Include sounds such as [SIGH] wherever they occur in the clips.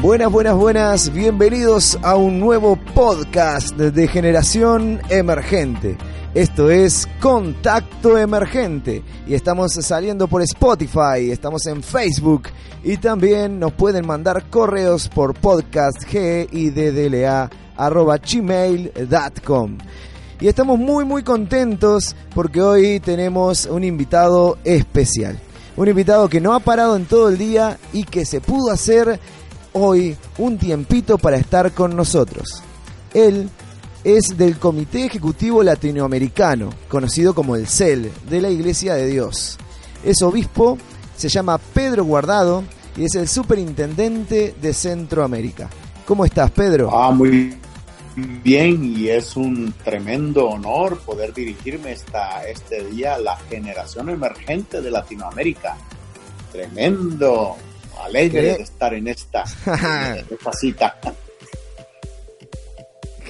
Buenas, buenas, buenas. Bienvenidos a un nuevo podcast de Generación Emergente. Esto es Contacto Emergente y estamos saliendo por Spotify, estamos en Facebook y también nos pueden mandar correos por podcastgiddla.gmail.com. Y estamos muy muy contentos porque hoy tenemos un invitado especial. Un invitado que no ha parado en todo el día y que se pudo hacer hoy un tiempito para estar con nosotros. Él es del Comité Ejecutivo Latinoamericano, conocido como el CEL, de la Iglesia de Dios. Es obispo, se llama Pedro Guardado y es el superintendente de Centroamérica. ¿Cómo estás, Pedro? Ah, muy bien y es un tremendo honor poder dirigirme esta, este día a la generación emergente de Latinoamérica. Tremendo, alegre de estar en esta, [LAUGHS] en esta cita.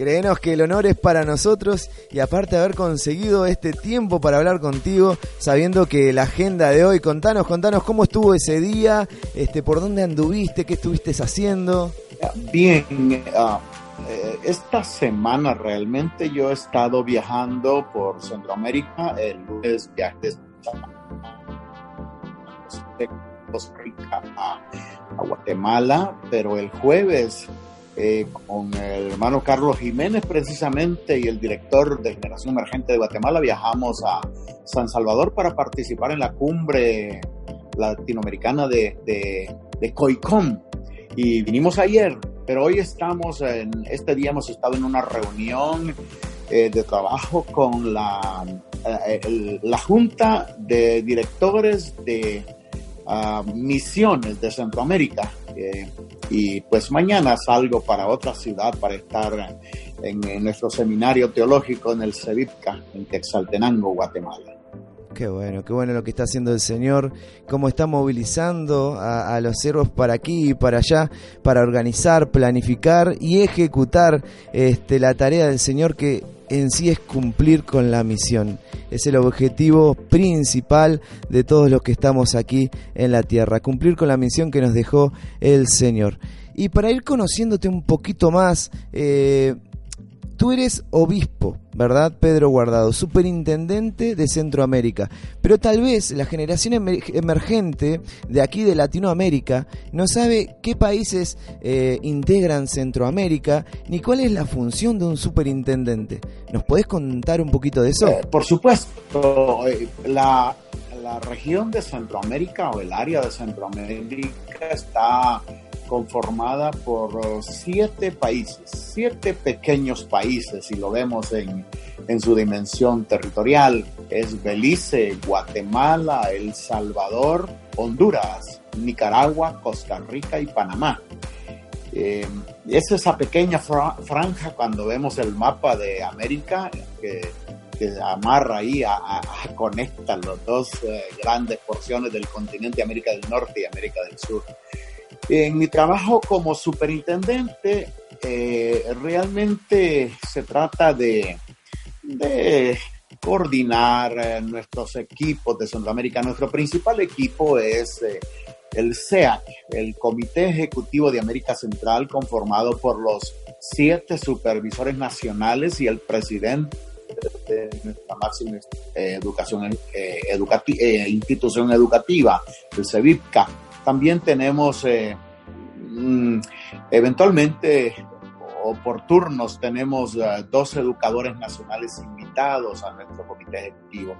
Créenos que el honor es para nosotros y aparte de haber conseguido este tiempo para hablar contigo, sabiendo que la agenda de hoy, contanos, contanos cómo estuvo ese día, este, por dónde anduviste, qué estuviste haciendo. Bien, uh, esta semana realmente yo he estado viajando por Centroamérica, el lunes viajes Costa Rica a, Guatemala, pero el jueves eh, con el hermano Carlos Jiménez precisamente y el director de Generación Emergente de Guatemala viajamos a San Salvador para participar en la cumbre latinoamericana de, de, COICOM. Y vinimos ayer, pero hoy estamos, en este día hemos estado en una reunión eh, de trabajo con la, eh, la Junta de Directores de Misiones de Centroamérica. Eh, y pues mañana salgo para otra ciudad para estar en, nuestro seminario teológico en el Cevipca, en Quetzaltenango, Guatemala. Qué bueno, qué bueno lo que está haciendo el Señor, cómo está movilizando a, a, los siervos para aquí y para allá, para organizar, planificar y ejecutar este, la tarea del Señor que en sí es cumplir con la misión. Es el objetivo principal de todos los que estamos aquí en la tierra, cumplir con la misión que nos dejó el Señor. Y para ir conociéndote un poquito más, eh, Tú eres obispo, ¿verdad, Pedro Guardado? Superintendente de Centroamérica. Pero tal vez la generación emergente de aquí de Latinoamérica no sabe qué países eh, integran Centroamérica ni cuál es la función de un superintendente. ¿Nos podés contar un poquito de eso? Eh, por supuesto. Eh, la, la región de Centroamérica o el área de Centroamérica está conformada por siete países, siete pequeños países, si lo vemos en, en su dimensión territorial. Es Belice, Guatemala, El Salvador, Honduras, Nicaragua, Costa Rica y Panamá. Eh, es esa pequeña fra franja cuando vemos el mapa de América que, que amarra ahí, conecta las dos eh, grandes porciones del continente América del Norte y América del Sur. En mi trabajo como superintendente, eh, realmente se trata de, coordinar eh, nuestros equipos de Centroamérica. Nuestro principal equipo es eh, el CEAC, el Comité Ejecutivo de América Central, conformado por los siete supervisores nacionales y el presidente de nuestra máxima educación, institución educativa, el CEVIPCA. También tenemos mm, eventualmente o por turnos tenemos dos educadores nacionales invitados a nuestro comité ejecutivo.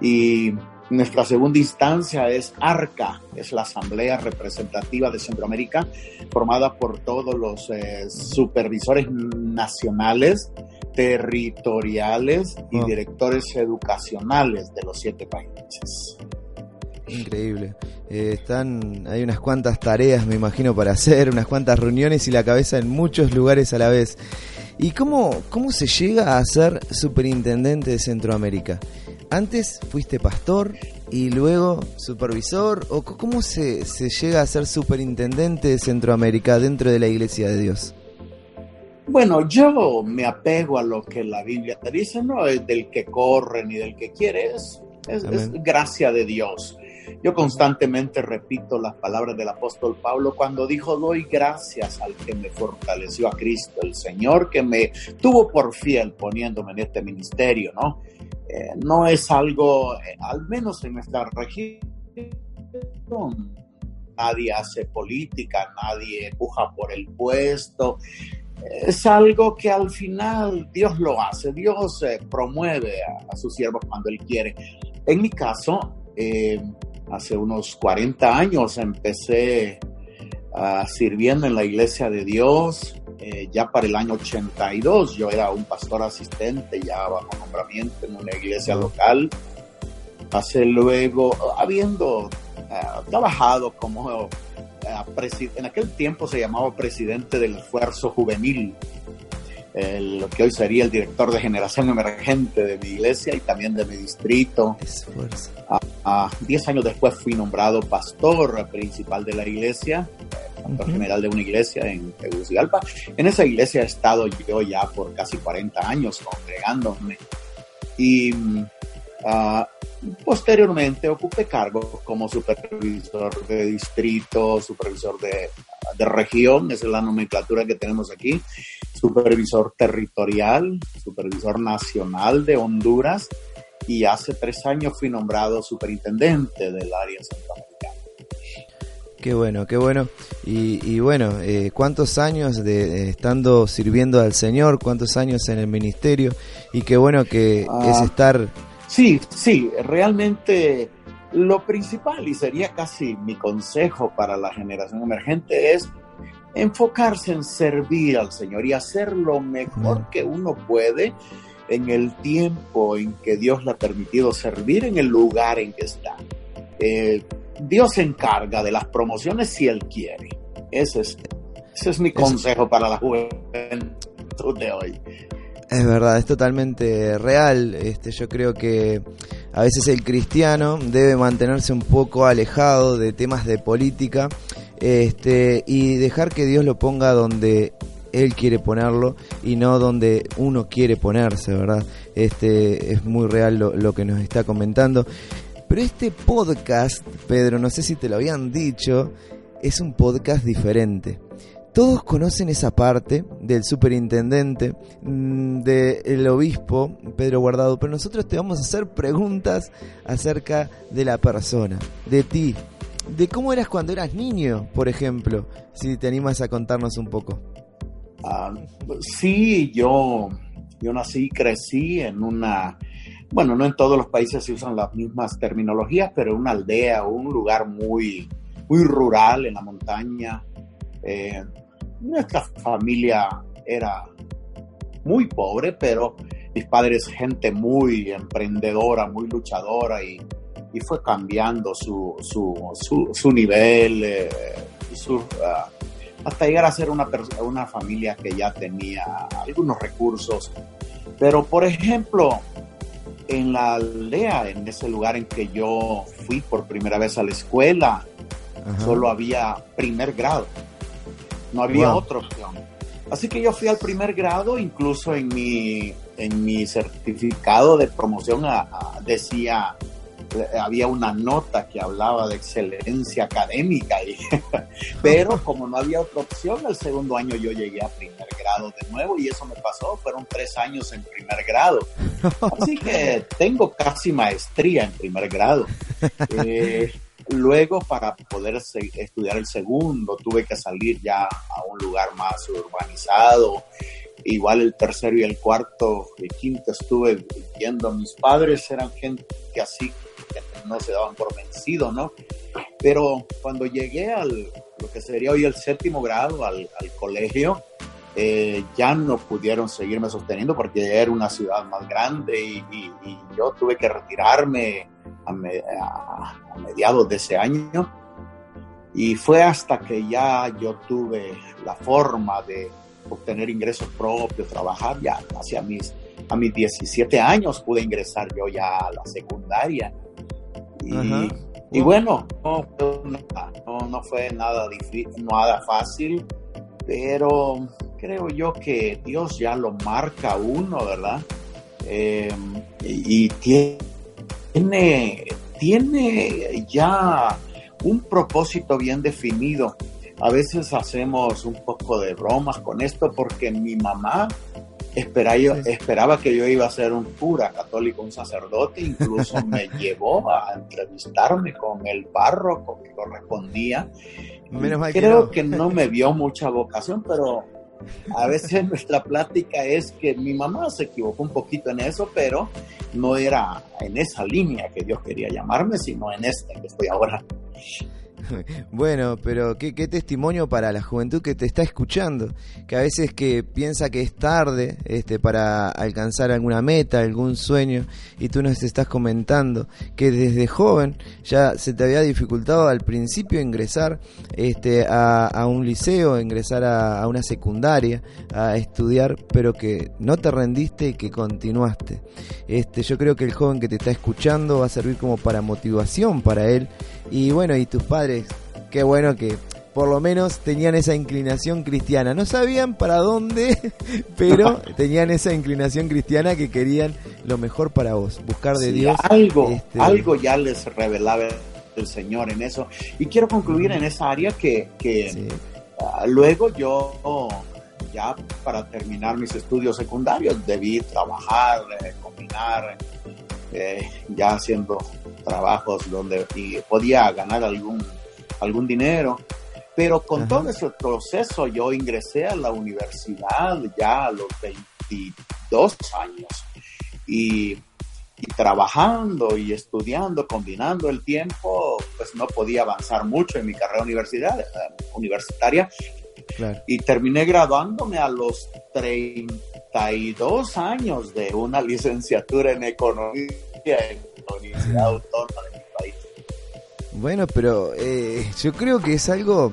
Y nuestra segunda instancia es ARCA, es la Asamblea Representativa de Centroamérica, formada por todos los eh, supervisores nacionales, territoriales y directores educacionales de los siete países. Increíble. Eh, están, hay unas cuantas tareas, me imagino, para hacer, unas cuantas reuniones y la cabeza en muchos lugares a la vez. ¿Y cómo, cómo se llega a ser superintendente de Centroamérica? antes fuiste pastor y luego supervisor, o cómo se, se llega a ser superintendente de Centroamérica dentro de la Iglesia de Dios? Bueno, yo me apego a lo que la Biblia te dice, no es del que corre ni del que quiere, es, es gracia de Dios. Yo constantemente repito las palabras del apóstol Pablo cuando dijo, doy gracias al que me fortaleció a Cristo, el Señor que me tuvo por fiel poniéndome en este ministerio, ¿no? Eh, no es algo, eh, al menos en nuestra región, nadie hace política, nadie empuja por el puesto. Es algo que al final Dios lo hace, Dios eh, promueve a, sus siervos cuando Él quiere. En mi caso, hace unos 40 años empecé uh, sirviendo en la iglesia de Dios. Eh, ya para el año 82 yo era un pastor asistente ya bajo nombramiento en una iglesia local. Pasé luego, habiendo uh, trabajado como uh, en aquel tiempo se llamaba presidente del esfuerzo juvenil lo que hoy sería el director de generación emergente de mi iglesia y también de mi distrito. A, diez años después fui nombrado pastor principal de la iglesia, pastor general de una iglesia en Tegucigalpa. En esa iglesia he estado yo ya por casi 40 años congregándome. Y uh, Posteriormente ocupé cargos como supervisor de distrito, supervisor de, de, región, esa es la nomenclatura que tenemos aquí, supervisor territorial, supervisor nacional de Honduras y hace tres años fui nombrado superintendente del área centroamericana. Qué bueno, qué bueno. Y, bueno, eh, ¿cuántos años de, estando sirviendo al Señor? ¿Cuántos años en el ministerio? Y qué bueno que es ah. estar Sí, sí, realmente lo principal y sería casi mi consejo para la generación emergente es enfocarse en servir al Señor y hacer lo mejor que uno puede en el tiempo en que Dios le ha permitido servir en el lugar en que está. Eh, Dios se encarga de las promociones si Él quiere. Ese es, ese es mi consejo para la juventud de hoy. Es verdad, es totalmente real. Este, yo creo que a veces el cristiano debe mantenerse un poco alejado de temas de política este, y dejar que Dios lo ponga donde Él quiere ponerlo y no donde uno quiere ponerse, ¿verdad? Este, es muy real lo, lo que nos está comentando. Pero este podcast, Pedro, no sé si te lo habían dicho, es un podcast diferente todos conocen esa parte del superintendente, mm, del obispo Pedro Guardado, pero nosotros te vamos a hacer preguntas acerca de la persona, de ti, de cómo eras cuando eras niño, por ejemplo, si te animas a contarnos un poco. Ah, sí, yo, yo nací y crecí en una, bueno, no en todos los países se usan las mismas terminologías, pero una aldea o un lugar muy, muy rural en la montaña. Eh, nuestra familia era muy pobre, pero mis padres gente muy emprendedora, muy luchadora y, fue cambiando su, su, nivel eh, ah, hasta llegar a ser una, una familia que ya tenía algunos recursos. Pero, por ejemplo, en la aldea, en ese lugar en que yo fui por primera vez a la escuela, solo había primer grado no había otra opción. Así que yo fui al primer grado, incluso en mi, en mi certificado de promoción decía, eh, había una nota que hablaba de excelencia académica, [LAUGHS] pero como no había otra opción, el segundo año yo llegué a primer grado de nuevo y eso me pasó, fueron tres años en primer grado. Así que tengo casi maestría en primer grado. Eh, luego para poder estudiar el segundo tuve que salir ya a un lugar más urbanizado. Igual el tercero y el cuarto y quinto estuve viendo. Mis padres eran gente así que no se daban por vencido, ¿no? Pero cuando llegué al lo que sería hoy el séptimo grado, al, colegio, eh, ya no pudieron seguirme sosteniendo porque era una ciudad más grande y, yo tuve que retirarme a, mediados de ese año. Y fue hasta que ya yo tuve la forma de obtener ingresos propios, trabajar ya hacia mis, a mis 17 años pude ingresar yo ya a la secundaria. Y, bueno, no, no, no, fue nada difícil, nada fácil, pero creo yo que Dios ya lo marca uno, ¿verdad? Eh, y tiene, tiene ya un propósito bien definido. A veces hacemos un poco de bromas con esto porque mi mamá esperaba, yo, esperaba que yo iba a ser un cura católico, un sacerdote, incluso [LAUGHS] me llevó a entrevistarme con el párroco que correspondía. Creo que no me vio mucha vocación, pero a veces [LAUGHS] nuestra plática es que mi mamá se equivocó un poquito en eso, pero no era en esa línea que Dios quería llamarme, sino en esta que estoy ahora. [LAUGHS] Bueno, pero ¿qué, testimonio para la juventud que te está escuchando, que a veces que piensa que es tarde este, para alcanzar alguna meta, algún sueño, y tú nos estás comentando que desde joven ya se te había dificultado al principio ingresar este, a, un liceo, ingresar a, a, una secundaria, a estudiar, pero que no te rendiste y que continuaste. Este, yo creo que el joven que te está escuchando va a servir como para motivación para él y bueno, y tus padres, qué bueno que por lo menos tenían esa inclinación cristiana. No sabían para dónde, [LAUGHS] pero tenían esa inclinación cristiana que querían lo mejor para vos, buscar de Dios. Algo, este, algo ya les revelaba el Señor en eso. Y quiero concluir en esa área que, que ah, luego yo, ya para terminar mis estudios secundarios, debí trabajar, eh, combinar eh, ya haciendo trabajos donde podía ganar algún, algún dinero. Pero con todo ese proceso yo ingresé a la universidad ya a los 22 años y, y trabajando y estudiando, combinando el tiempo, pues no podía avanzar mucho en mi carrera universidad, universitaria. Y terminé graduándome a los 32 años de una [LAUGHS] licenciatura en economía en la Universidad Autónoma de mi país. Bueno, pero eh, yo creo que es algo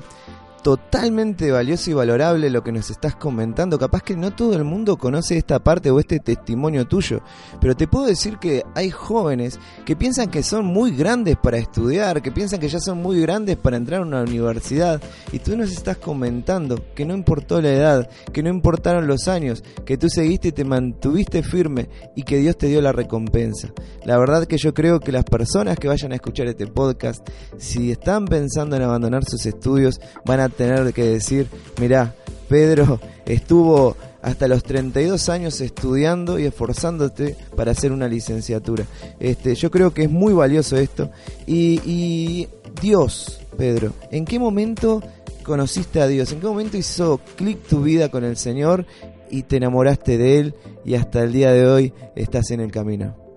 totalmente valioso y valorable lo que nos estás comentando. Capaz que no todo el mundo conoce esta parte o este testimonio tuyo, pero te puedo decir que hay jóvenes que piensan que son muy grandes para estudiar, que piensan que ya son muy grandes para entrar a una universidad y tú nos estás comentando que no importó la edad, que no importaron los años, que tú seguiste y te mantuviste firme y que Dios te dio la recompensa. La verdad que yo creo que las personas que vayan a escuchar este podcast, si están pensando en abandonar sus estudios, van a tener que decir, mirá, Pedro estuvo hasta los 32 años estudiando y esforzándote para hacer una licenciatura. Este, yo creo que es muy valioso esto. Y, y Dios, Pedro, ¿en qué momento conociste a Dios? ¿En qué momento hizo clic tu vida con el Señor y te enamoraste de Él y hasta el día de hoy estás en el camino?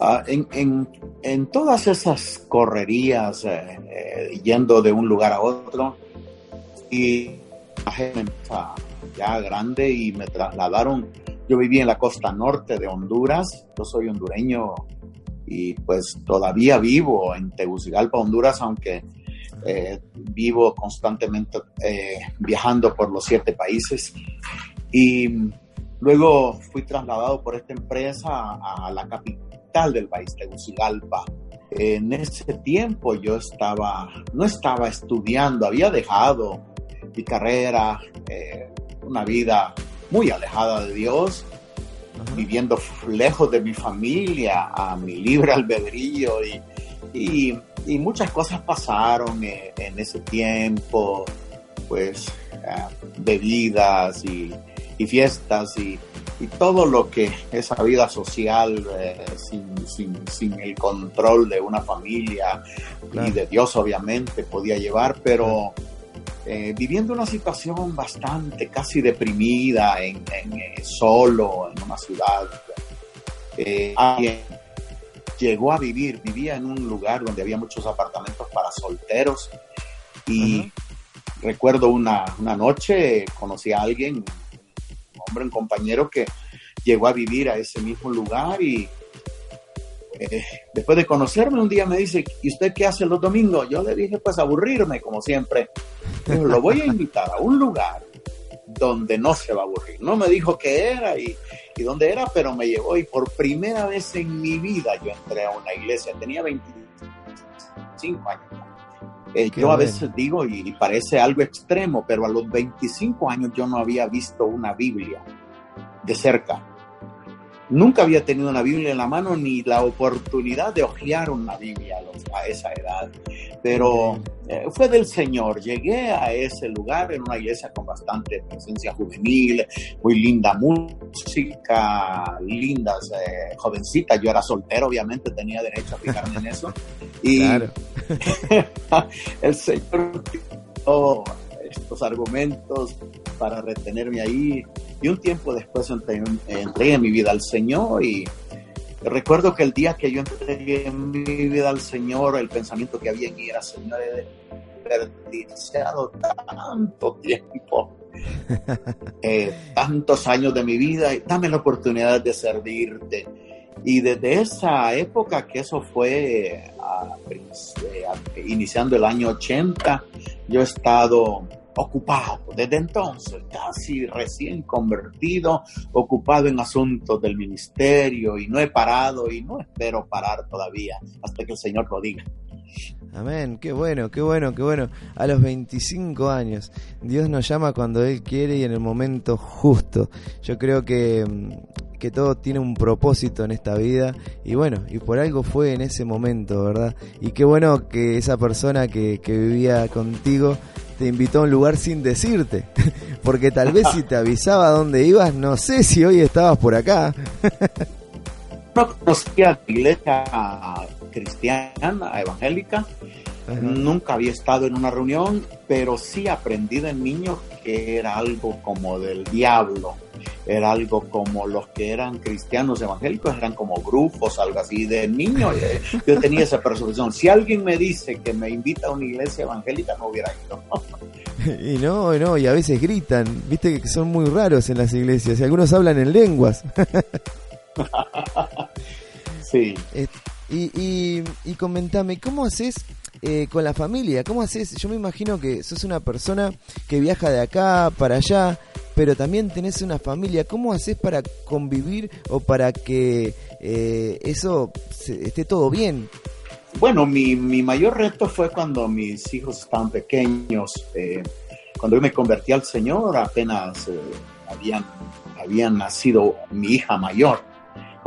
Ah, en, todas esas correrías, eh, eh, yendo de un lugar a otro, y ya grande y me trasladaron. Yo viví en la costa norte de Honduras, yo soy hondureño y pues todavía vivo en Tegucigalpa, Honduras, aunque eh, vivo constantemente viajando por los siete países. Y luego fui trasladado por esta empresa a la capital del país, Tegucigalpa. En ese tiempo yo estaba, no estaba estudiando, había dejado mi carrera, eh, una vida muy alejada de Dios, viviendo lejos de mi familia, a mi libre albedrío y, y, muchas cosas pasaron en, en ese tiempo, pues eh, bebidas y, y fiestas y, todo lo que esa vida social eh, sin, el control de una familia y de Dios obviamente podía llevar, pero eh, viviendo una situación bastante casi deprimida, en, eh, solo en una ciudad. alguien llegó a vivir, vivía en un lugar donde había muchos apartamentos para solteros y recuerdo una, una noche conocí a alguien, hombre, un compañero que llegó a vivir a ese mismo lugar y eh, después de conocerme un día me dice, ¿y usted qué hace los domingos? Yo le dije, pues aburrirme, como siempre. lo voy a invitar a un lugar donde no se va a aburrir. No me dijo qué era y, y dónde era, pero me llevó y por primera vez en mi vida yo entré a una iglesia. Tenía 25 años. Eh, yo a veces digo, y, parece algo extremo, pero a los 25 años yo no había visto una Biblia de cerca. Nunca había tenido una Biblia en la mano ni la oportunidad de hojear una Biblia a esa edad. Pero eh, fue del Señor. Llegué a ese lugar en una iglesia con bastante presencia juvenil, muy linda música, lindas eh, jovencitas. Yo era soltero, obviamente, tenía derecho a fijarme en eso. [LAUGHS] Y [LAUGHS] el Señor estos argumentos para retenerme ahí. Y un tiempo después entregué, en mi vida al Señor y recuerdo que el día que yo entregué mi vida al Señor, el pensamiento que había en mí era, Señor, he desperdiciado tanto tiempo, [LAUGHS] eh, tantos años de mi vida, y dame la oportunidad de servirte. Y desde esa época, que eso fue eh, iniciando el año 80, yo he estado ocupado desde entonces, casi recién convertido, ocupado en asuntos del ministerio y no he parado y no espero parar todavía hasta que el Señor lo diga. Amén, qué bueno, qué bueno, qué bueno. A los 25 años, Dios nos llama cuando Él quiere y en el momento justo. Yo creo que, mm, que todo tiene un propósito en esta vida y bueno, y por algo fue en ese momento, ¿verdad? Y qué bueno que esa persona que, que vivía contigo te invitó a un lugar sin decirte. [LAUGHS] Porque tal vez si te [LAUGHS] avisaba dónde ibas, no sé si hoy estabas por acá. [LAUGHS] no conocía la iglesia cristiana, evangélica. Nunca había estado en una reunión, pero sí aprendí de niño que era algo como del diablo era algo como los que eran cristianos evangélicos, eran como grupos, algo así. De niño [LAUGHS] eh, yo tenía esa percepción. Si alguien me dice que me invita a una iglesia evangélica, no hubiera ido. [LAUGHS] Y no, no, y a veces gritan, viste que son muy raros en las iglesias, y algunos hablan en lenguas. [LAUGHS] sí. Y, y, y comentame, ¿cómo haces eh, con la familia? ¿Cómo haces? Yo me imagino que sos una persona que viaja de acá para allá, pero también tenés una familia. ¿Cómo haces para convivir o para que eh, eso esté todo bien? Bueno, mi, mi, mayor reto fue cuando mis hijos estaban pequeños. Eh, cuando yo me convertí al Señor, apenas eh, habían, habían nacido mi hija mayor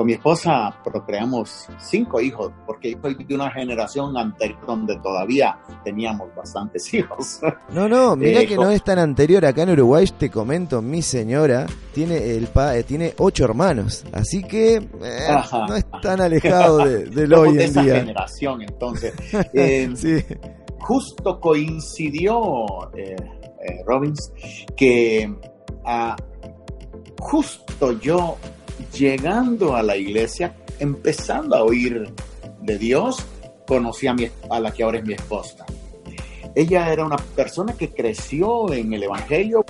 con mi esposa procreamos cinco hijos, porque yo soy de una generación anterior donde todavía teníamos bastantes [LAUGHS] hijos. No, no, mira eh, que no es tan anterior. Acá en Uruguay te comento, mi señora tiene el pa eh, tiene ocho hermanos, así que eh, no es tan alejado de, [LAUGHS] lo hoy en día. generación, entonces. [LAUGHS] Justo coincidió, Robbins, que ah, justo yo llegando a la iglesia, empezando a oír de Dios, conocí a, mi, a la que ahora es mi esposa. Ella era una persona que creció en el Evangelio,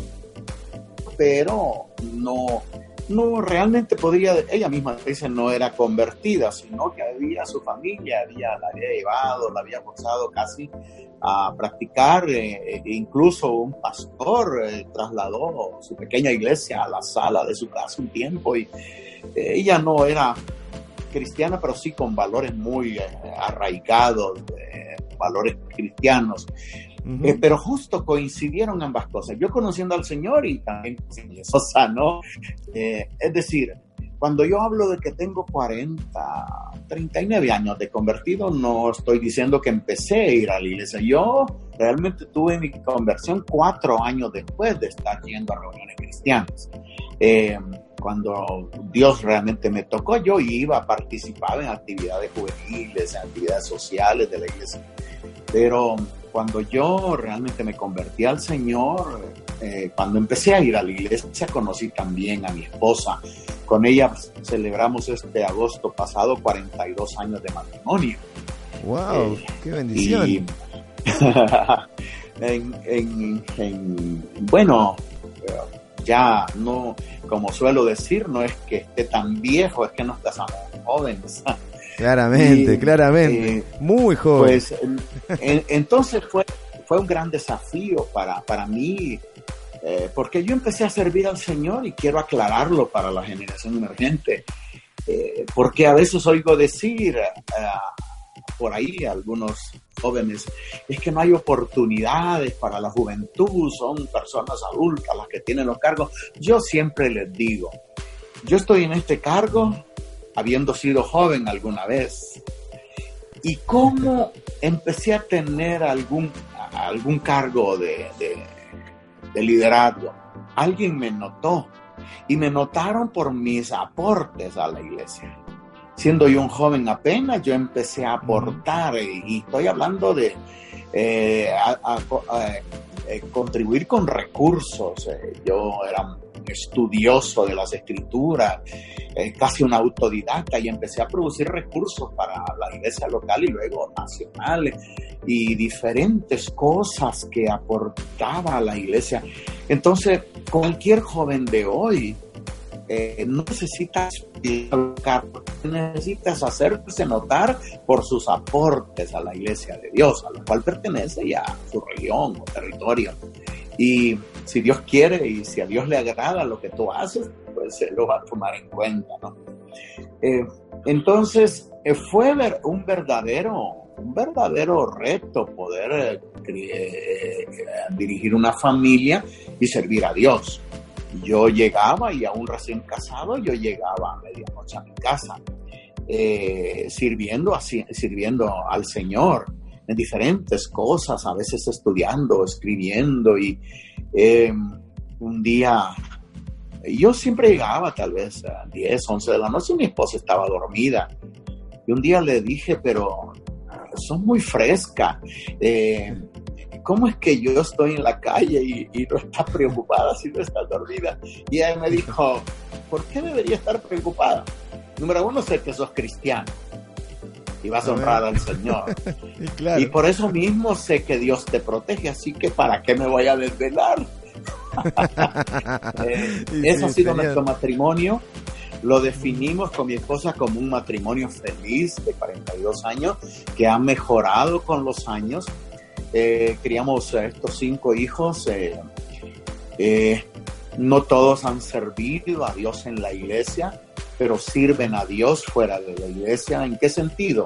pero no, no realmente podría, ella misma dice, no era convertida, sino que había su familia, había, la había llevado, la había forzado casi a practicar, eh, e incluso un pastor eh, trasladó su pequeña iglesia a la sala de su casa un tiempo y eh, ella no era cristiana, pero sí con valores muy arraigados, valores cristianos. pero justo coincidieron ambas cosas. Yo conociendo al Señor y también eso sano. es decir, cuando yo hablo de que tengo 40, 39 años de convertido, no estoy diciendo que empecé a ir a la iglesia. Yo realmente tuve mi conversión cuatro años después de estar yendo a reuniones cristianas. Eh, cuando Dios realmente me tocó, yo iba, participaba en actividades juveniles, en actividades sociales de la iglesia. Pero cuando yo realmente me convertí al Señor, eh, cuando empecé a ir a la iglesia, conocí también a mi esposa. Con ella celebramos este agosto pasado 42 años de matrimonio. ¡Wow! Eh, ¡Qué bendición! [LAUGHS] bueno, ya no, como suelo decir, no es que esté tan viejo, es que nos casamos jóvenes. Claramente, claramente. Eh, Muy joven. Pues entonces fue, fue un gran desafío para, para mí, eh, porque yo empecé a servir al Señor y quiero aclararlo para la generación emergente, eh, porque a veces oigo decir por ahí algunos jóvenes, es que no hay oportunidades para la juventud, son personas adultas las que tienen los cargos. Yo siempre les digo, yo estoy en este cargo habiendo sido joven alguna vez. ¿Y cómo empecé a tener algún, algún cargo de, de liderazgo? Alguien me notó y me notaron por mis aportes a la iglesia siendo yo un joven apenas, yo empecé a aportar y, estoy hablando de eh, eh, contribuir con recursos. Eh, yo era un estudioso de las escrituras, casi un autodidacta y empecé a producir recursos para la iglesia local y luego nacional y diferentes cosas que aportaba a la iglesia. Entonces, cualquier joven de hoy eh, no necesitas necesitas hacerse notar por sus aportes a la iglesia de Dios, a la cual pertenece ya su región o territorio. Y si Dios quiere y si a Dios le agrada lo que tú haces, pues se lo va a tomar en cuenta. Eh, entonces, eh, fue un verdadero, un verdadero reto poder dirigir una familia y servir a Dios yo llegaba y aún recién casado, yo llegaba a medianoche a mi casa, eh, sirviendo, así, sirviendo al Señor en diferentes cosas, a veces estudiando, escribiendo y em, un día yo siempre llegaba tal vez a 10, 11 de la noche y mi esposa estaba dormida. Y un día le dije, pero son muy fresca. Eh, ¿cómo es que yo estoy en la calle y, no estás preocupada si no estás dormida? Y ella me dijo, ¿por qué debería estar preocupada? Número uno, sé que sos cristiano y vas a honrar al Señor. [LAUGHS] Y por eso mismo sé que Dios te protege, así que ¿para qué me voy a desvelar? [LAUGHS] eh, eso ha sido nuestro matrimonio. Lo definimos con mi esposa como un matrimonio feliz de 42 años que ha mejorado con los años eh, criamos a estos cinco hijos. Eh, eh, no todos han servido a Dios en la iglesia, pero sirven a Dios fuera de la iglesia. ¿En qué sentido?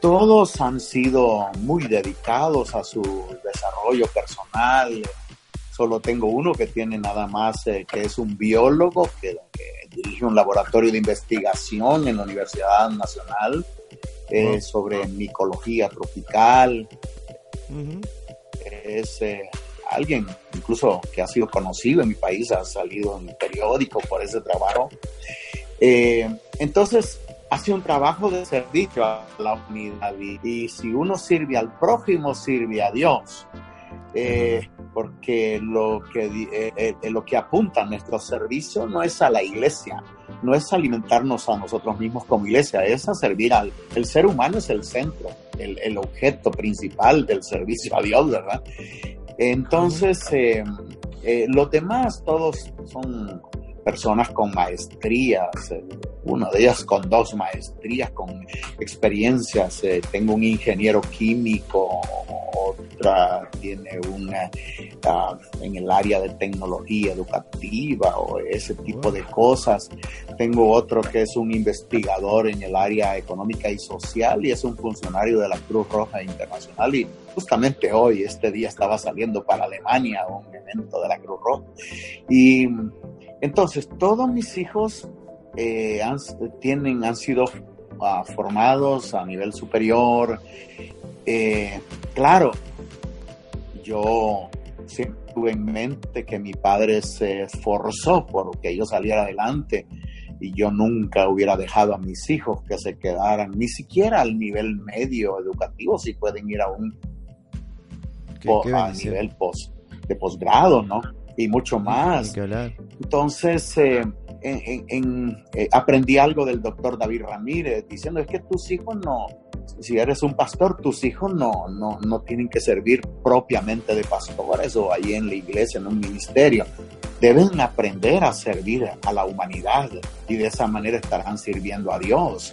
Todos han sido muy dedicados a su desarrollo personal. Solo tengo uno que tiene nada más, que es un biólogo que, dirige un laboratorio de investigación en la Universidad Nacional sobre micología tropical. Es eh, alguien incluso que ha sido conocido en mi país, ha salido en el periódico por ese trabajo. Eh, entonces, hace un trabajo de servicio a la humanidad y, si uno sirve al prójimo, sirve a Dios. Eh, porque lo que, lo que apunta a nuestro servicio no es a la iglesia, no es alimentarnos a nosotros mismos como iglesia, es a servir al el ser humano es el centro, el, el objeto principal del servicio a Dios, ¿verdad? Entonces, eh, eh, los demás todos son personas con maestrías, eh, una de ellas con dos maestrías, con experiencias. tengo un ingeniero químico, otra tiene una ah, en el área de tecnología educativa o ese tipo de cosas. Tengo otro que es un investigador en el área económica y social y es un funcionario de la Cruz Roja Internacional y justamente hoy, este día, estaba saliendo para Alemania un evento de la Cruz Roja. Y entonces, todos mis hijos eh, han, tienen, han sido ah, formados a nivel superior. Eh, claro, yo siempre tuve en mente que mi padre se esforzó por que yo saliera adelante y yo nunca hubiera dejado a mis hijos que se quedaran ni siquiera al nivel medio educativo, si pueden ir a un a nivel post, de posgrado, ¿no? Y mucho más. Entonces, eh, en, eh, aprendí algo del doctor David Ramírez, diciendo, es que tus hijos no, si eres un pastor, tus hijos no, no, no tienen que servir propiamente de pastores o ahí en la iglesia, en un ministerio. Deben aprender a servir a la humanidad y de esa manera estarán sirviendo a Dios.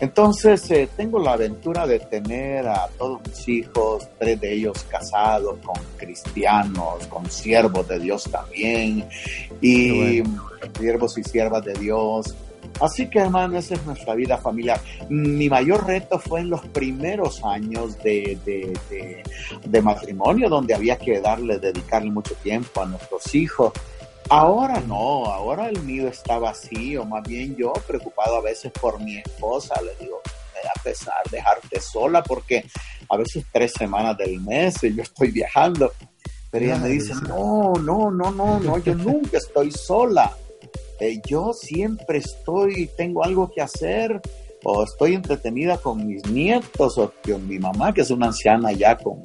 Entonces, eh, tengo la aventura de tener a todos mis hijos, tres de ellos casados con cristianos, con siervos de Dios también, y siervos y siervas de Dios. Así que, hermano, esa es nuestra vida familiar. Mi mayor reto fue en los primeros años de, de, matrimonio, donde había que darle, dedicarle mucho tiempo a nuestros hijos. Ahora no, ahora el mío está vacío, más bien yo preocupado a veces por mi esposa, le digo, me da pesar dejarte sola porque a veces tres semanas del mes yo estoy viajando, pero ella me dice, no, no, no, no, no, yo nunca estoy sola. Eh, yo siempre estoy, tengo algo que hacer, o estoy entretenida con mis nietos, o con mi mamá, que es una anciana ya con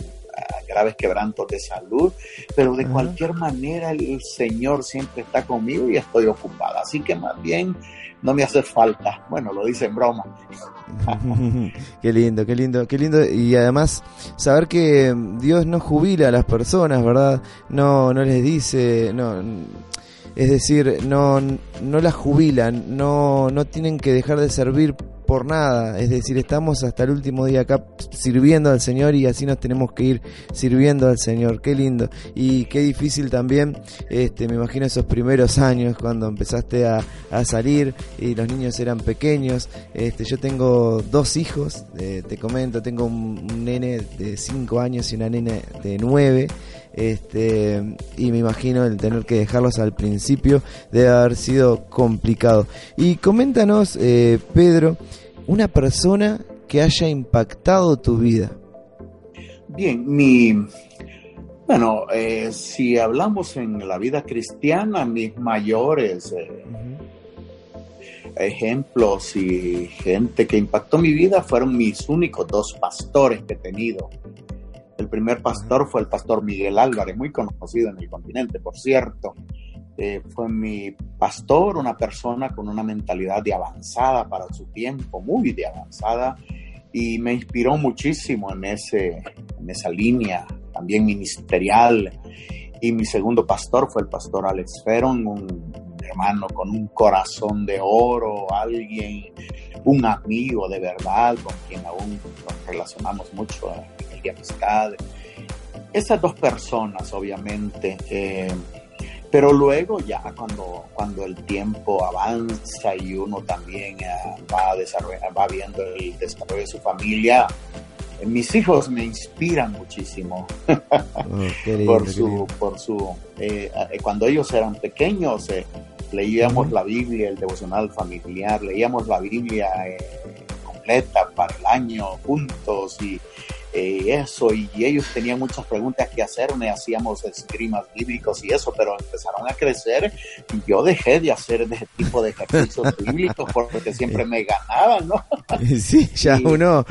graves quebrantos de salud, pero de cualquier manera el, Señor siempre está conmigo y estoy ocupada, así que más bien no me hace falta. Bueno, lo dice en broma. [LAUGHS] qué lindo, qué lindo, qué lindo. Y además, saber que Dios no jubila a las personas, ¿verdad? No, no les dice, no, es decir, no, no las jubilan, no, no tienen que dejar de servir por nada, es decir, estamos hasta el último día acá sirviendo al Señor y así nos tenemos que ir sirviendo al Señor, qué lindo. Y qué difícil también, este, me imagino esos primeros años cuando empezaste a, salir y los niños eran pequeños, este, yo tengo dos hijos, eh, te comento, tengo un, un nene de 5 años y una nena de 9, este, y me imagino el tener que dejarlos al principio debe haber sido complicado. Y coméntanos, eh, Pedro, una persona que haya impactado tu vida. Bien, mi, bueno, eh, si hablamos en la vida cristiana, mis mayores eh, ejemplos y gente que impactó mi vida fueron mis únicos dos pastores que he tenido. El primer pastor fue el pastor Miguel Álvarez, muy conocido en el continente, por cierto. Eh, fue mi pastor, una persona con una mentalidad de avanzada para su tiempo, muy de avanzada, y me inspiró muchísimo en, ese, en esa línea, también ministerial. Y mi segundo pastor fue el pastor Alex Feron, un hermano con un corazón de oro, alguien, un amigo de verdad, con quien aún nos relacionamos mucho amistad. Esas dos personas, obviamente. Eh, pero luego ya cuando, cuando el tiempo avanza y uno también eh, va, va viendo el desarrollo de su familia, eh, mis hijos me inspiran muchísimo oh, por su, por su cuando ellos eran pequeños leíamos la Biblia, el devocional familiar, leíamos la Biblia completa para el año juntos y eh, eso, y, ellos tenían muchas preguntas que hacerme, hacíamos esgrimas bíblicos y eso, pero empezaron a crecer y yo dejé de hacer ese tipo de ejercicios [LAUGHS] bíblicos porque siempre me ganaban, ¿no? [LAUGHS] Sí, ya uno.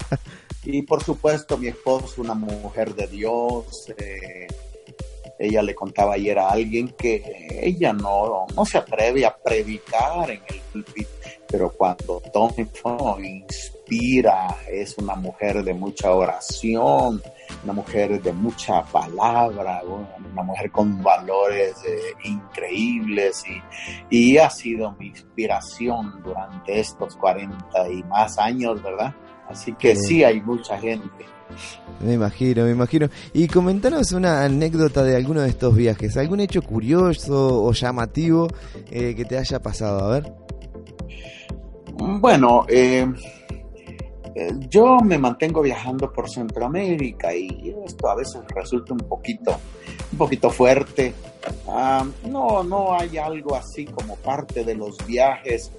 [LAUGHS] y por supuesto, mi esposa, una mujer de Dios, eh, ella le contaba ayer a alguien que ella no, no se atreve a predicar en el púlpito, pero cuando toma inspira, es una mujer de mucha oración, una mujer de mucha palabra, una mujer con valores eh, increíbles y, y ha sido mi inspiración durante estos 40 y más años, ¿verdad? Así que sí hay mucha gente. Me imagino, me imagino. Y comentanos una anécdota de alguno de estos viajes, algún hecho curioso o llamativo eh, que te haya pasado, a ver. Bueno, eh, eh, yo me mantengo viajando por Centroamérica y esto a veces resulta un poquito, un poquito fuerte. Ah, no, no hay algo así como parte de los viajes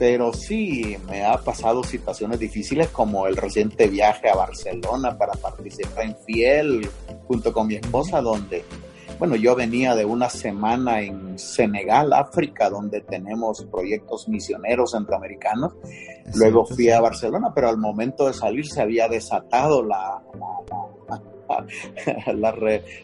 pero sí me ha pasado situaciones difíciles como el reciente viaje a Barcelona para participar en Fiel, junto con mi esposa, donde, bueno, yo venía de una semana en Senegal, África, donde tenemos proyectos misioneros centroamericanos. Luego fui a Barcelona, pero al momento de salir se había desatado la, [LAUGHS] las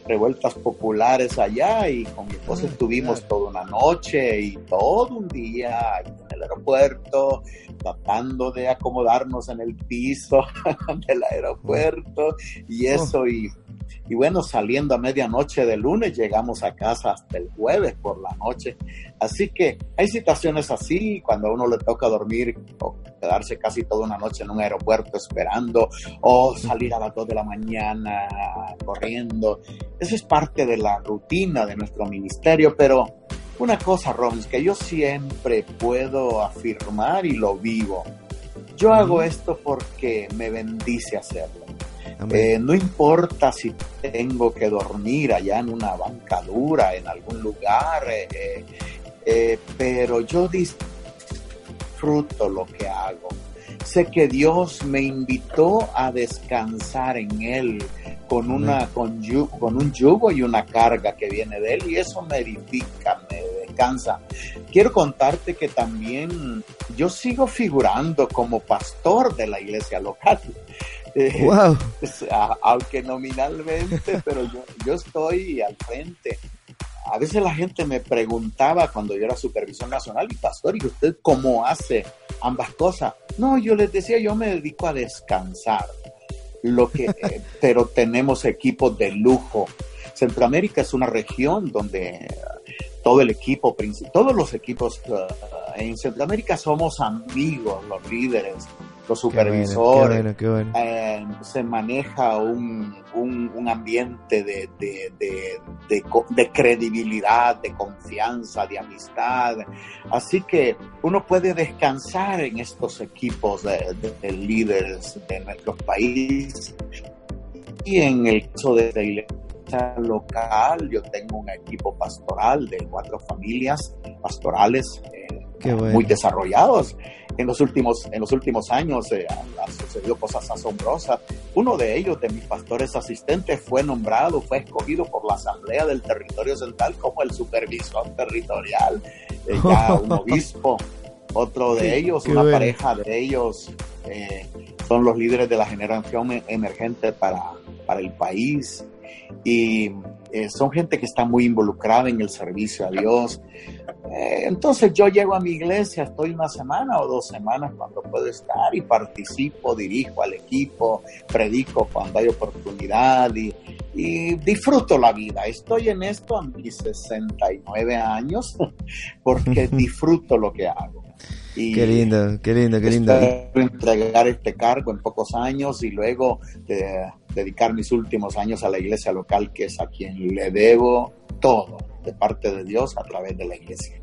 revueltas populares allá y con mi esposa estuvimos toda una noche y todo un día en el aeropuerto tratando de acomodarnos en el piso [LAUGHS] del aeropuerto y eso y y bueno, saliendo a medianoche de lunes, llegamos a casa hasta el jueves por la noche. Así que hay situaciones así, cuando a uno le toca dormir o quedarse casi toda una noche en un aeropuerto esperando, o salir a las 2 de la mañana corriendo. Eso es parte de la rutina de nuestro ministerio, pero una cosa, Robbins, que yo siempre puedo afirmar y lo vivo. Yo hago esto porque me bendice hacerlo. Eh, no importa si tengo que dormir allá en una bancadura, en algún lugar, eh, eh, pero yo disfruto lo que hago. Sé que Dios me invitó a descansar en Él con, una, con, con un yugo y una carga que viene de Él y eso me edifica, me descansa. Quiero contarte que también yo sigo figurando como pastor de la iglesia local. [LAUGHS] Wow. aunque nominalmente, [LAUGHS] pero yo, yo estoy al frente. A veces la gente me preguntaba cuando yo era supervisor nacional y pastor, ¿y usted cómo hace ambas cosas? No, yo les decía, yo me dedico a descansar. Lo que, [LAUGHS] eh, pero tenemos equipos de lujo. Centroamérica es una región donde todo el equipo, todos los equipos uh, en Centroamérica somos amigos, los líderes, los supervisores, eh, se maneja un, un, ambiente de, de, de, de, credibilidad, de confianza, de amistad. Así que uno puede descansar en estos equipos de, líderes de nuestros países. Y en el caso de la iglesia local, yo tengo un equipo pastoral de cuatro familias pastorales eh, muy desarrollados en los últimos, en los últimos años eh, han sucedido cosas asombrosas. Uno de ellos, de mis pastores asistentes, fue nombrado, fue escogido por la Asamblea del Territorio Central como el supervisor territorial, eh, ya [LAUGHS] un obispo. Otro de ellos, una pareja de ellos, eh, son los líderes de la generación e-, emergente para, para el país y son gente que está muy involucrada en el servicio a Dios. Eh, entonces yo llego a mi iglesia, estoy una semana o dos semanas cuando puedo estar y participo, dirijo al equipo, predico cuando hay oportunidad y, disfruto la vida. Estoy en esto a mis 69 años [LAUGHS] porque [LAUGHS] disfruto lo que hago. Y qué lindo, qué lindo, qué lindo. entregar este cargo en pocos años y luego eh, dedicar mis últimos años a la iglesia local, que es a quien le debo todo de parte de Dios a través de la iglesia.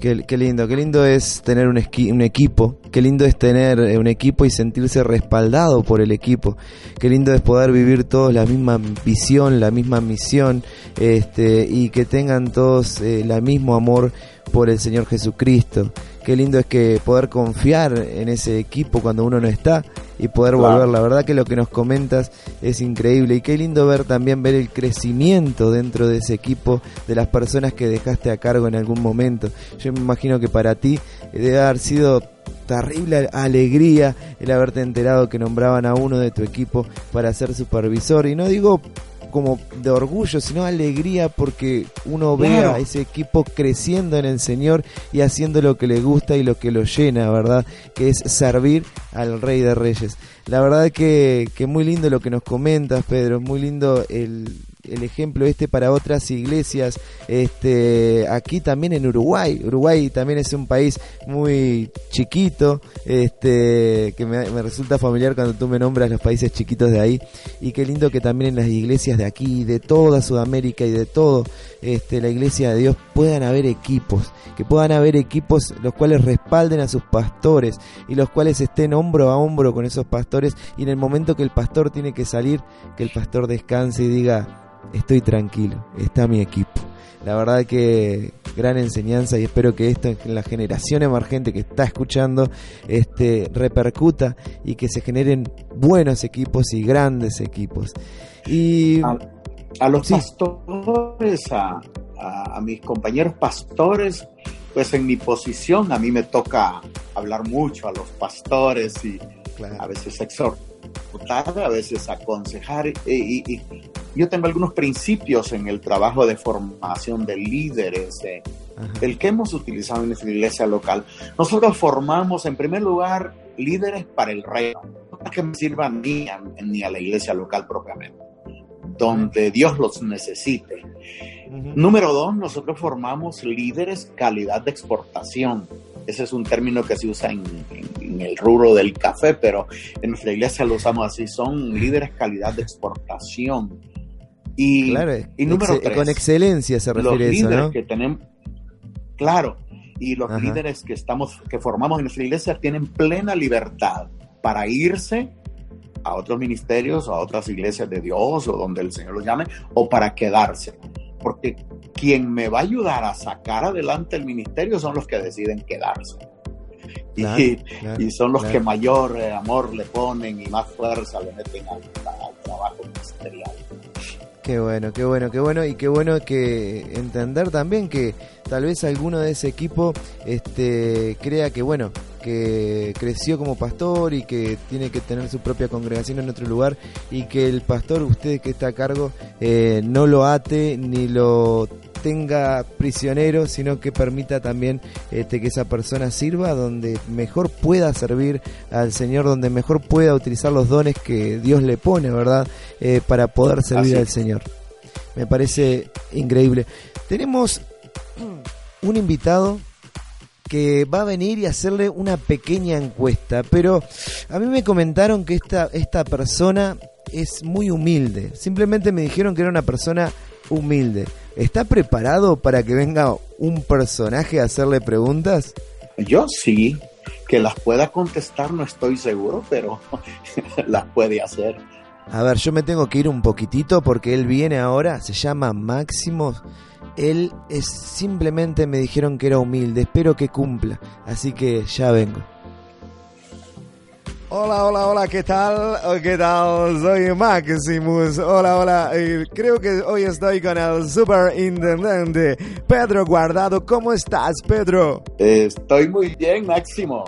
Qué, lindo, qué lindo es tener un, un, equipo, qué lindo es tener eh, un equipo y sentirse respaldado por el equipo, qué lindo es poder vivir todos la misma visión, la misma misión, este, y que tengan todos el eh, mismo amor por el Señor Jesucristo. Qué lindo es que poder confiar en ese equipo cuando uno no está y poder volver. La verdad que lo que nos comentas es increíble y qué lindo ver también ver el crecimiento dentro de ese equipo de las personas que dejaste a cargo en algún momento. Yo me imagino que para ti debe haber sido terrible alegría el haberte enterado que nombraban a uno de tu equipo para ser supervisor y no digo como de orgullo, sino alegría porque uno ve a ese equipo creciendo en el Señor y haciendo lo que le gusta y lo que lo llena, ¿verdad? Que es servir al Rey de Reyes. La verdad que, que muy lindo lo que nos comentas, Pedro, muy lindo el, el ejemplo este para otras iglesias este aquí también en Uruguay. Uruguay también es un país muy chiquito este que me, resulta familiar cuando tú me nombras los países chiquitos de ahí. Y qué lindo que también en las iglesias de aquí de toda Sudamérica y de todo este la iglesia de Dios puedan haber equipos que puedan haber equipos los cuales respalden a sus pastores y los cuales estén hombro a hombro con esos pastores y en el momento que el pastor tiene que salir que el pastor descanse y diga estoy tranquilo, está mi equipo. La verdad que gran enseñanza y espero que esto en la generación emergente que está escuchando este repercuta y que se generen buenos equipos y grandes equipos. Y a, los pastores, a, a, mis compañeros pastores, pues en mi posición a mí me toca hablar mucho a los pastores y a veces exhortar, a veces aconsejar. Y, yo tengo algunos principios en el trabajo de formación de líderes, eh, el que hemos utilizado en nuestra iglesia local. Nosotros formamos, en primer lugar, líderes para el reino, no que me sirvan ni ni a la iglesia local propiamente, donde Dios los necesite. Número dos, nosotros formamos líderes calidad de exportación. Ese es un término que se usa en, el rubro del café, pero en nuestra iglesia lo usamos así. Son líderes calidad de exportación. Y, claro, y número tres, con excelencia se refiere los líderes que tenemos, claro, y los líderes que estamos, que formamos en nuestra iglesia tienen plena libertad para irse a otros ministerios, a otras iglesias de Dios o donde el Señor los llame, o para quedarse porque quien me va a ayudar a sacar adelante el ministerio son los que deciden quedarse. y, son los que mayor eh, amor le ponen y más fuerza le meten al, trabajo ministerial. Qué bueno, qué bueno, qué bueno y qué bueno que entender también que tal vez alguno de ese equipo este, crea que bueno, que creció como pastor y que tiene que tener su propia congregación en otro lugar y que el pastor, usted que está a cargo, eh, no lo ate ni lo tenga prisionero, sino que permita también este, que esa persona sirva donde mejor pueda servir al Señor, donde mejor pueda utilizar los dones que Dios le pone, ¿verdad? Eh, para poder servir al Señor. Me parece increíble. Tenemos un invitado que va a venir y hacerle una pequeña encuesta, pero a mí me comentaron que esta, esta persona es muy humilde. Simplemente me dijeron que era una persona humilde. ¿Está preparado para que venga un personaje a hacerle preguntas? Yo sí, que las pueda contestar no estoy seguro, pero [LAUGHS] las puede hacer. A ver, yo me tengo que ir un poquitito porque él viene ahora, se llama Máximo él es simplemente me dijeron que era humilde, espero que cumpla, así que ya vengo. Hola, hola, hola, ¿qué tal? ¿Qué tal? Soy Maximus. Hola, hola. creo que hoy estoy con el superintendente Pedro Guardado. ¿Cómo estás, Pedro? Estoy muy bien, Máximo.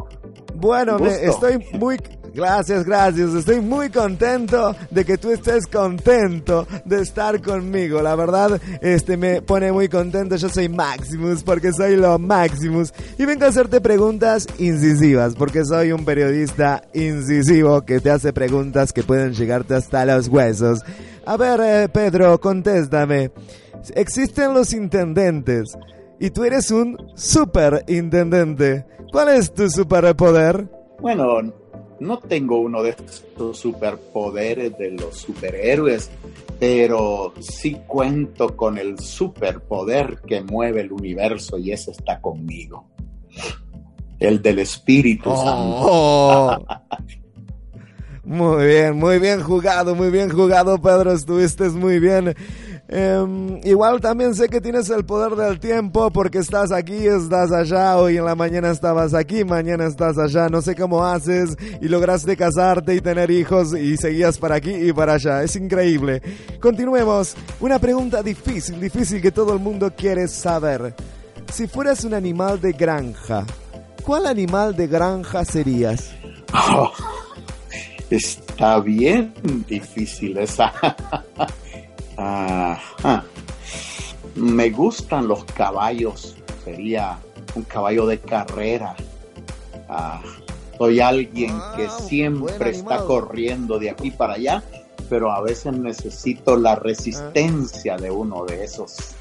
Bueno, estoy muy Gracias, gracias. Estoy muy contento de que tú estés contento de estar conmigo. La verdad, este me pone muy contento. Yo soy Maximus porque soy lo Maximus. Y vengo a hacerte preguntas incisivas porque soy un periodista incisivo que te hace preguntas que pueden llegarte hasta los huesos. A ver, eh, Pedro, contéstame. Existen los intendentes y tú eres un superintendente. ¿Cuál es tu superpoder? Bueno, no tengo uno de estos superpoderes de los superhéroes, pero sí cuento con el superpoder que mueve el universo y ese está conmigo. El del Espíritu oh. Santo. [LAUGHS] muy bien, muy bien jugado, muy bien jugado, Pedro. Estuviste muy bien. Em, igual también sé que tienes el poder del tiempo porque estás aquí, estás allá, hoy en la mañana estabas aquí, mañana estás allá, no sé cómo haces y lograste casarte y tener hijos y seguías para aquí y para allá, es increíble. Continuemos, una pregunta difícil, difícil que todo el mundo quiere saber. Si fueras un animal de granja, ¿cuál animal de granja serías? Oh, [LAUGHS] está bien difícil esa. [LAUGHS] Me gustan los caballos. Sería un caballo de carrera. Ah, soy alguien que siempre está corriendo de aquí para allá, pero a veces necesito la resistencia de uno de esos.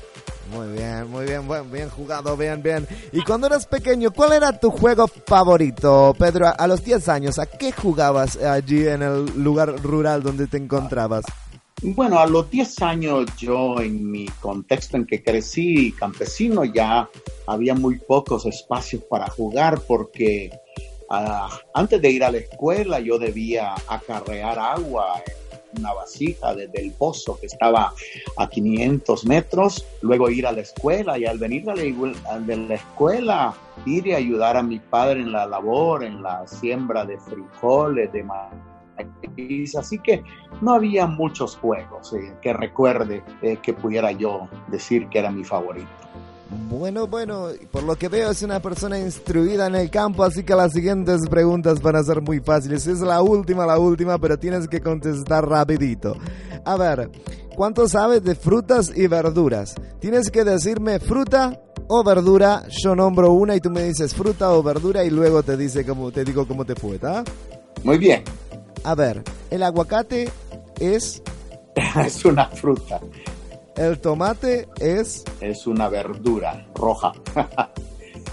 Muy bien, muy bien, bien, bien jugado, bien, bien. Y cuando eras pequeño, ¿cuál era tu juego favorito, Pedro? A los 10 años, ¿a qué jugabas allí en el lugar rural donde te encontrabas? Bueno, a los 10 años yo en mi contexto en que crecí campesino ya había muy pocos espacios para jugar porque ah, antes de ir a la escuela yo debía acarrear agua en una vasija desde el pozo que estaba a 500 metros, luego ir a la escuela y al venir de la, escuela ir y ayudar a mi padre en la labor, en la siembra de frijoles, de país, así que no había muchos juegos eh, que recuerde eh, que pudiera yo decir que era mi favorito. Bueno, bueno, por lo que veo es una persona instruida en el campo, así que las siguientes preguntas van a ser muy fáciles. Es la última, la última, pero tienes que contestar rapidito. A ver, ¿cuánto sabes de frutas y verduras? Tienes que decirme fruta o verdura, yo nombro una y tú me dices fruta o verdura y luego te dice cómo te digo cómo te fue, ¿está? Muy bien. A ver, el aguacate es [LAUGHS] es una fruta. el tomate es Es una verdura roja. [LAUGHS]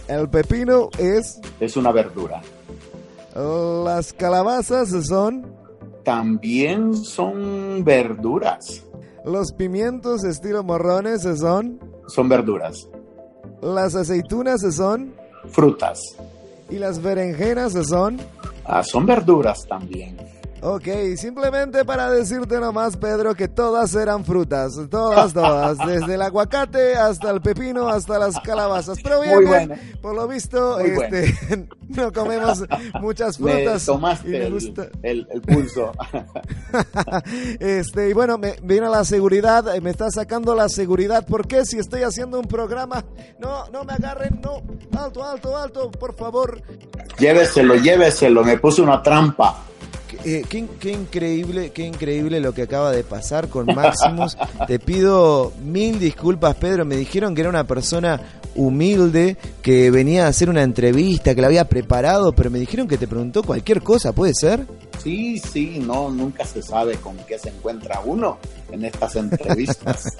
el pepino es es una verdura. las calabazas son También son verduras. los pimientos estilo morrones son Son verduras. las aceitunas son Frutas. y las berenjenas son Ah, son verduras también. Ok, simplemente para decirte nomás, Pedro, que todas eran frutas, todas, todas, [LAUGHS] desde el aguacate hasta el pepino, hasta las calabazas. Pero bueno. por lo visto, Muy este, [LAUGHS] no comemos muchas Me frutas. y tomaste me el, gusta. el- el pulso. [LAUGHS] este, y bueno, me viene la seguridad, eh, me está sacando la seguridad. ¿Por qué? Si estoy haciendo un programa, no, no me agarren, no, alto, alto, alto, por favor. lléveselo, lléveselo. Me puse una trampa. Eh, qué, qué increíble, qué increíble lo que acaba de pasar con Maximus. [LAUGHS] Te pido mil disculpas, Pedro. Me dijeron que era una persona humilde, que venía a hacer una entrevista, que la había preparado, pero me dijeron que te preguntó cualquier cosa, ¿puede ser? Sí, sí, no, nunca se sabe con qué se encuentra uno en estas entrevistas. [LAUGHS]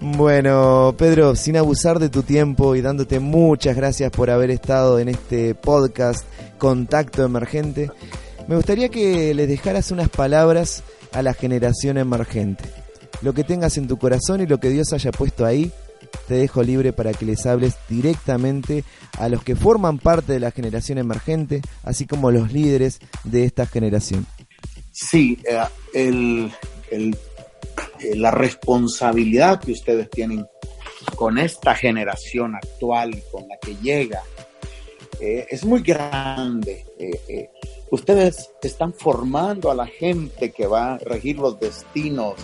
Bueno, Pedro, sin abusar de tu tiempo y dándote muchas gracias por haber estado en este podcast Contacto Emergente, me gustaría que les dejaras unas palabras a la generación emergente. Lo que tengas en tu corazón y lo que Dios haya puesto ahí, te dejo libre para que les hables directamente a los que forman parte de la generación emergente, así como los líderes de esta generación. Sí, eh, el- eh, la responsabilidad que ustedes tienen con esta generación actual con la que llega eh, es muy grande. Ustedes están formando a la gente que va a regir los destinos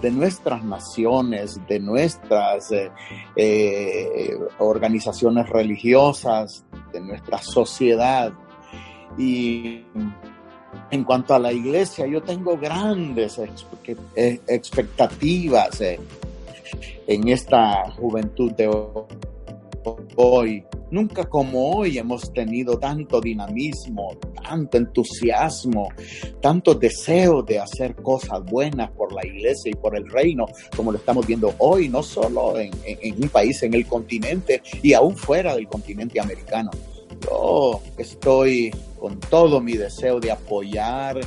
de nuestras naciones, de nuestras eh, eh, organizaciones religiosas, de nuestra sociedad. Y en cuanto a la iglesia, yo tengo grandes eh, expectativas en esta juventud de hoy. Nunca como hoy hemos tenido tanto dinamismo, tanto entusiasmo, tanto deseo de hacer cosas buenas por la iglesia y por el reino, como lo estamos viendo hoy, no solo en, un país, en el continente y aún fuera del continente americano. Yo estoy con todo mi deseo de apoyar,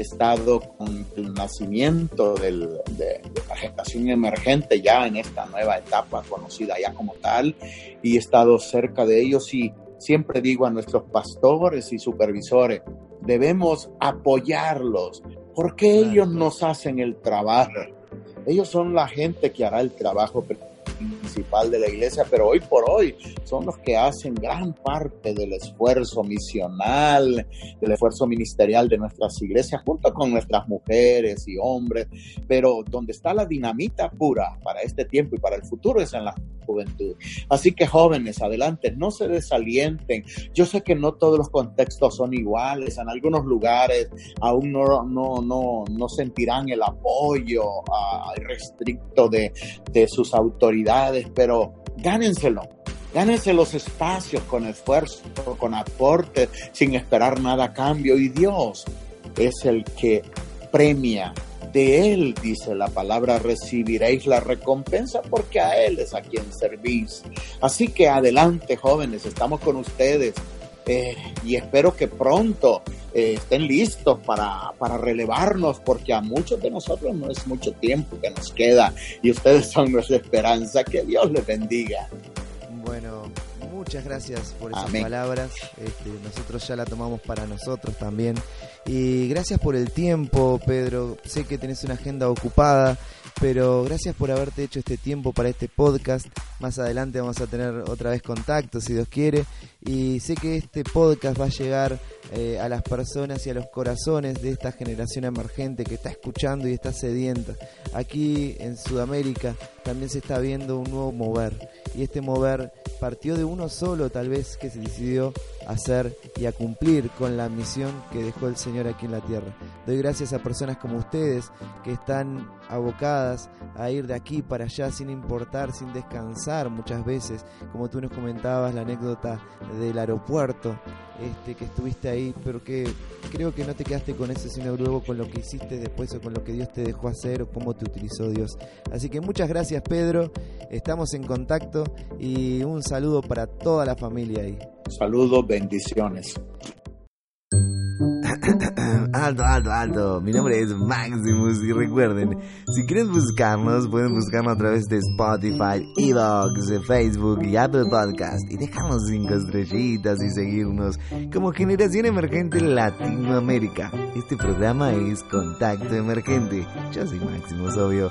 estado con el nacimiento del- de, de la generación emergente ya en esta nueva etapa conocida ya como tal y he estado cerca de ellos y siempre digo a nuestros pastores y supervisores, debemos apoyarlos porque ellos nos hacen el trabajo. Ellos son la gente que hará el trabajo principal de la iglesia, pero hoy por hoy son los que hacen gran parte del esfuerzo misional, del esfuerzo ministerial de nuestras iglesias, junto con nuestras mujeres y hombres, pero donde está la dinamita pura para este tiempo y para el futuro es en la juventud. Así que jóvenes, adelante, no se desalienten. Yo sé que no todos los contextos son iguales, en algunos lugares aún no, no, no, no sentirán el apoyo ah, restricto de, de sus autoridades, pero gánenselo. Gánense los espacios con esfuerzo, con aporte, sin esperar nada a cambio. Y Dios es el que premia. De Él, dice la palabra, recibiréis la recompensa porque a Él es a quien servís. Así que adelante, jóvenes, estamos con ustedes. eh, y espero que pronto eh, estén listos para, para relevarnos, porque a muchos de nosotros no es mucho tiempo que nos queda y ustedes son nuestra esperanza. Que Dios les bendiga. Bueno, muchas gracias por esas Amén. palabras. Este, nosotros ya la tomamos para nosotros también. Y gracias por el tiempo, Pedro. Sé que tenés una agenda ocupada, pero gracias por haberte hecho este tiempo para este podcast. Más adelante vamos a tener otra vez contacto, si Dios quiere, y sé que este podcast va a llegar eh, a las personas y a los corazones de esta generación emergente que está escuchando y está sedienta. Aquí en Sudamérica también se está viendo un nuevo mover y este mover partió de uno solo tal vez que se decidió hacer y a cumplir con la misión que dejó el Señor aquí en la tierra. Doy gracias a personas como ustedes que están abocadas a ir de aquí para allá sin importar, sin descansar muchas veces, como tú nos comentabas la anécdota del aeropuerto, este, que estuviste ahí, pero que creo que no te quedaste con eso, sino luego con lo que hiciste después o con lo que Dios te dejó hacer o cómo te utilizó Dios. Así que muchas gracias Pedro, estamos en contacto y un saludo para toda la familia ahí. Saludos, bendiciones. [COUGHS] alto, alto, alto. Mi nombre es Maximus y recuerden, si quieren buscarnos, pueden buscarnos a través de Spotify, Evox, Facebook y Apple Podcast y dejarnos cinco estrellitas y seguirnos como Generación Emergente Latinoamérica. Este programa es Contacto Emergente. Yo soy Maximus, obvio.